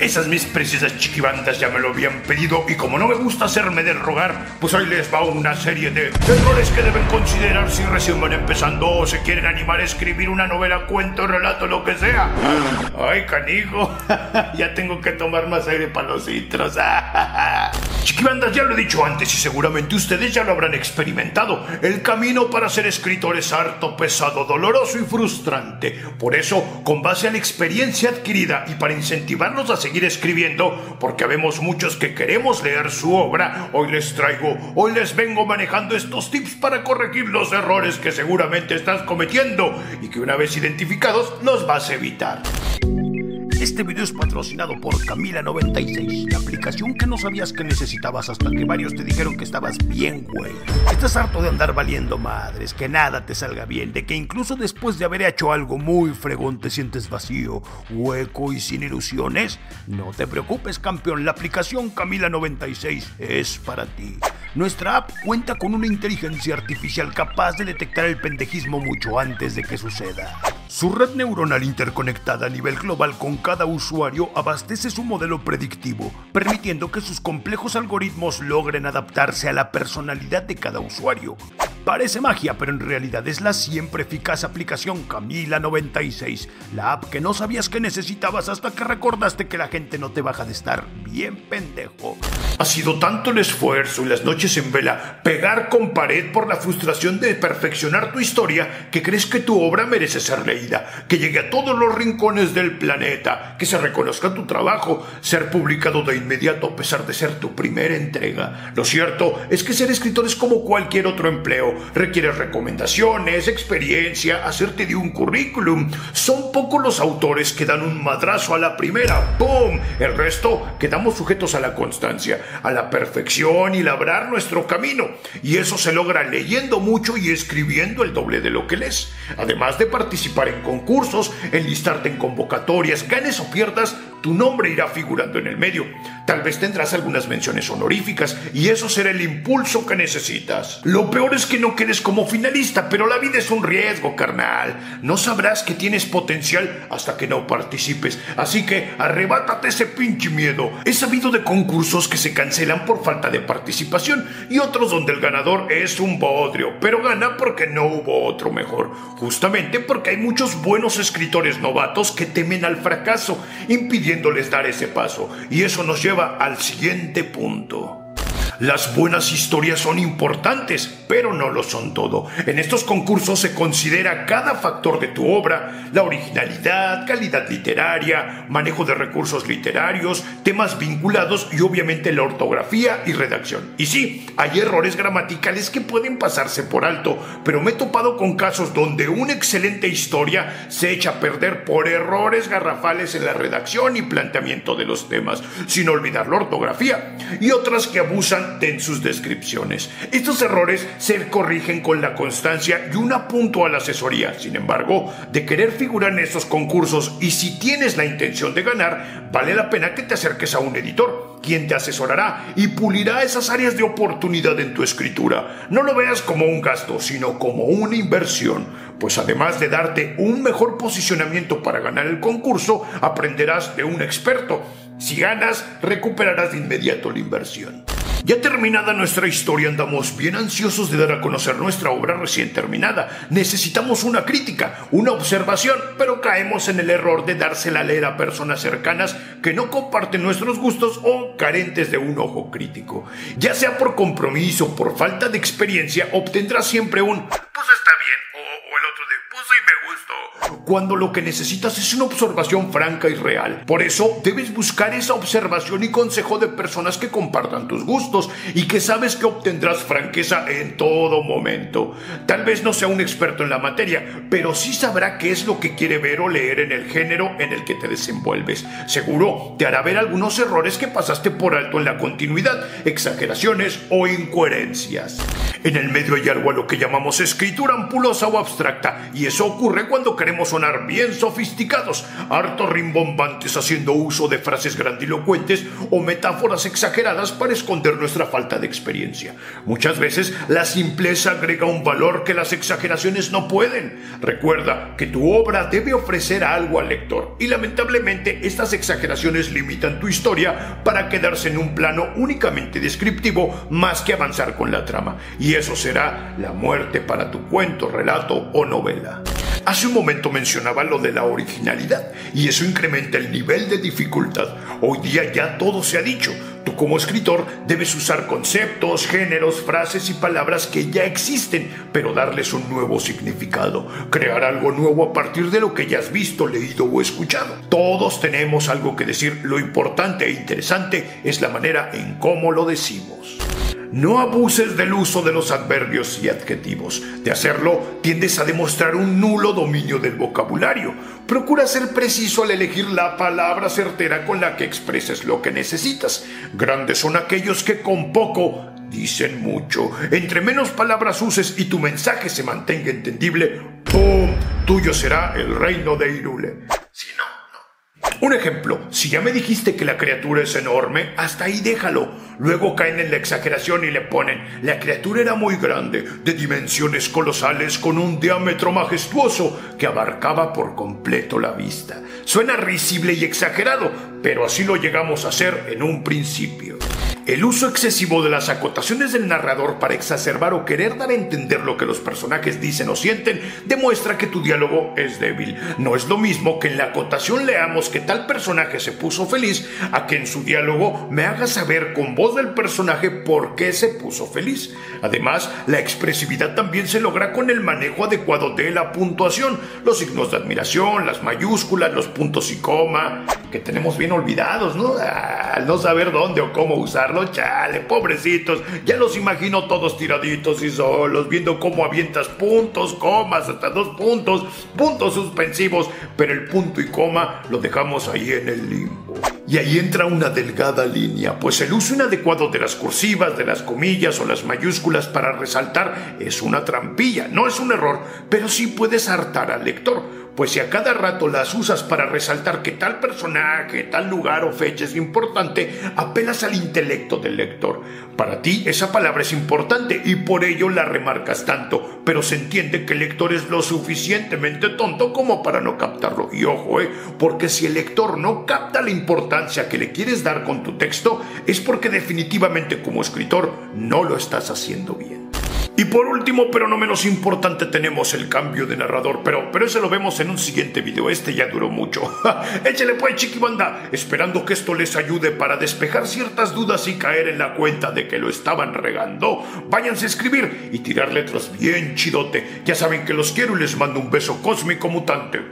Esas mis preciosas chiquibandas ya me lo habían pedido y como no me gusta hacerme del rogar, pues hoy les va una serie de errores que deben considerar si recién van empezando o se quieren animar a escribir una novela, cuento, relato, lo que sea. Ay, canijo, ya tengo que tomar más aire para los citros. Chiquibandas, ya lo he dicho antes y seguramente ustedes ya lo habrán experimentado. El camino para ser escritor es harto, pesado, doloroso y frustrante. Por eso, con base a la experiencia adquirida y para incentivarnos a seguir seguir escribiendo porque vemos muchos que queremos leer su obra. Hoy les traigo, hoy les vengo manejando estos tips para corregir los errores que seguramente estás cometiendo y que una vez identificados los vas a evitar. Este video es patrocinado por Camila96, la aplicación que no sabías que necesitabas hasta que varios te dijeron que estabas bien, güey. Estás harto de andar valiendo madres, que nada te salga bien, de que incluso después de haber hecho algo muy fregón te sientes vacío, hueco y sin ilusiones. No te preocupes, campeón, la aplicación Camila96 es para ti. Nuestra app cuenta con una inteligencia artificial capaz de detectar el pendejismo mucho antes de que suceda. Su red neuronal interconectada a nivel global con cada usuario abastece su modelo predictivo, permitiendo que sus complejos algoritmos logren adaptarse a la personalidad de cada usuario. Parece magia, pero en realidad es la siempre eficaz aplicación Camila 96, la app que no sabías que necesitabas hasta que recordaste que la gente no te baja de estar bien pendejo. Ha sido tanto el esfuerzo y las noches en vela pegar con pared por la frustración de perfeccionar tu historia que crees que tu obra merece ser leída, que llegue a todos los rincones del planeta, que se reconozca tu trabajo, ser publicado de inmediato a pesar de ser tu primera entrega. Lo cierto es que ser escritor es como cualquier otro empleo requiere recomendaciones, experiencia, hacerte de un currículum. Son pocos los autores que dan un madrazo a la primera. ¡Pum! El resto quedamos sujetos a la constancia, a la perfección y labrar nuestro camino. Y eso se logra leyendo mucho y escribiendo el doble de lo que lees. Además de participar en concursos, enlistarte en convocatorias, ganes o pierdas, tu nombre irá figurando en el medio. Tal vez tendrás algunas menciones honoríficas y eso será el impulso que necesitas. Lo peor es que no quedes como finalista, pero la vida es un riesgo, carnal. No sabrás que tienes potencial hasta que no participes. Así que arrebátate ese pinche miedo. He sabido de concursos que se cancelan por falta de participación y otros donde el ganador es un bodrio, pero gana porque no hubo otro mejor. Justamente porque hay muchos buenos escritores novatos que temen al fracaso, dar ese paso. Y eso nos lleva al siguiente punto. Las buenas historias son importantes, pero no lo son todo. En estos concursos se considera cada factor de tu obra, la originalidad, calidad literaria, manejo de recursos literarios, temas vinculados y obviamente la ortografía y redacción. Y sí, hay errores gramaticales que pueden pasarse por alto, pero me he topado con casos donde una excelente historia se echa a perder por errores garrafales en la redacción y planteamiento de los temas, sin olvidar la ortografía, y otras que abusan en sus descripciones. Estos errores se corrigen con la constancia y una puntual asesoría. Sin embargo, de querer figurar en estos concursos y si tienes la intención de ganar, vale la pena que te acerques a un editor, quien te asesorará y pulirá esas áreas de oportunidad en tu escritura. No lo veas como un gasto, sino como una inversión, pues además de darte un mejor posicionamiento para ganar el concurso, aprenderás de un experto. Si ganas, recuperarás de inmediato la inversión. Ya terminada nuestra historia, andamos bien ansiosos de dar a conocer nuestra obra recién terminada. Necesitamos una crítica, una observación, pero caemos en el error de dársela a leer a personas cercanas que no comparten nuestros gustos o carentes de un ojo crítico. Ya sea por compromiso, por falta de experiencia, obtendrás siempre un sí me gustó. Cuando lo que necesitas es una observación franca y real. Por eso debes buscar esa observación y consejo de personas que compartan tus gustos y que sabes que obtendrás franqueza en todo momento. Tal vez no sea un experto en la materia, pero sí sabrá qué es lo que quiere ver o leer en el género en el que te desenvuelves. Seguro te hará ver algunos errores que pasaste por alto en la continuidad, exageraciones o incoherencias. En el medio hay algo a lo que llamamos escritura ampulosa o abstracta y eso ocurre cuando queremos sonar bien sofisticados, harto rimbombantes haciendo uso de frases grandilocuentes o metáforas exageradas para esconder nuestra falta de experiencia. Muchas veces la simpleza agrega un valor que las exageraciones no pueden. Recuerda que tu obra debe ofrecer algo al lector y lamentablemente estas exageraciones limitan tu historia para quedarse en un plano únicamente descriptivo más que avanzar con la trama. Y eso será la muerte para tu cuento, relato o novela. Hace un momento mencionaba lo de la originalidad y eso incrementa el nivel de dificultad. Hoy día ya todo se ha dicho. Tú como escritor debes usar conceptos, géneros, frases y palabras que ya existen, pero darles un nuevo significado. Crear algo nuevo a partir de lo que ya has visto, leído o escuchado. Todos tenemos algo que decir. Lo importante e interesante es la manera en cómo lo decimos. No abuses del uso de los adverbios y adjetivos. De hacerlo, tiendes a demostrar un nulo dominio del vocabulario. Procura ser preciso al elegir la palabra certera con la que expreses lo que necesitas. Grandes son aquellos que con poco dicen mucho. Entre menos palabras uses y tu mensaje se mantenga entendible, ¡pum! Tuyo será el reino de Irule. Un ejemplo, si ya me dijiste que la criatura es enorme, hasta ahí déjalo. Luego caen en la exageración y le ponen, la criatura era muy grande, de dimensiones colosales, con un diámetro majestuoso que abarcaba por completo la vista. Suena risible y exagerado, pero así lo llegamos a hacer en un principio. El uso excesivo de las acotaciones del narrador para exacerbar o querer dar a entender lo que los personajes dicen o sienten demuestra que tu diálogo es débil. No es lo mismo que en la acotación leamos que tal personaje se puso feliz a que en su diálogo me haga saber con voz del personaje por qué se puso feliz. Además, la expresividad también se logra con el manejo adecuado de la puntuación, los signos de admiración, las mayúsculas, los puntos y coma, que tenemos bien olvidados, ¿no? Al no saber dónde o cómo chale, pobrecitos. Ya los imagino todos tiraditos y solos, viendo cómo avientas puntos, comas, hasta dos puntos, puntos suspensivos, pero el punto y coma lo dejamos ahí en el limbo. Y ahí entra una delgada línea, pues el uso inadecuado de las cursivas, de las comillas o las mayúsculas para resaltar es una trampilla, no es un error, pero sí puedes hartar al lector pues si a cada rato las usas para resaltar que tal personaje, tal lugar o fecha es importante, apelas al intelecto del lector. Para ti esa palabra es importante y por ello la remarcas tanto, pero se entiende que el lector es lo suficientemente tonto como para no captarlo. Y ojo, eh, porque si el lector no capta la importancia que le quieres dar con tu texto, es porque definitivamente como escritor no lo estás haciendo bien. Y por último, pero no menos importante, tenemos el cambio de narrador, pero, pero ese lo vemos en un siguiente video, este ya duró mucho. Échale pues chiquibanda, esperando que esto les ayude para despejar ciertas dudas y caer en la cuenta de que lo estaban regando. Váyanse a escribir y tirar letras bien chidote. Ya saben que los quiero y les mando un beso cósmico mutante.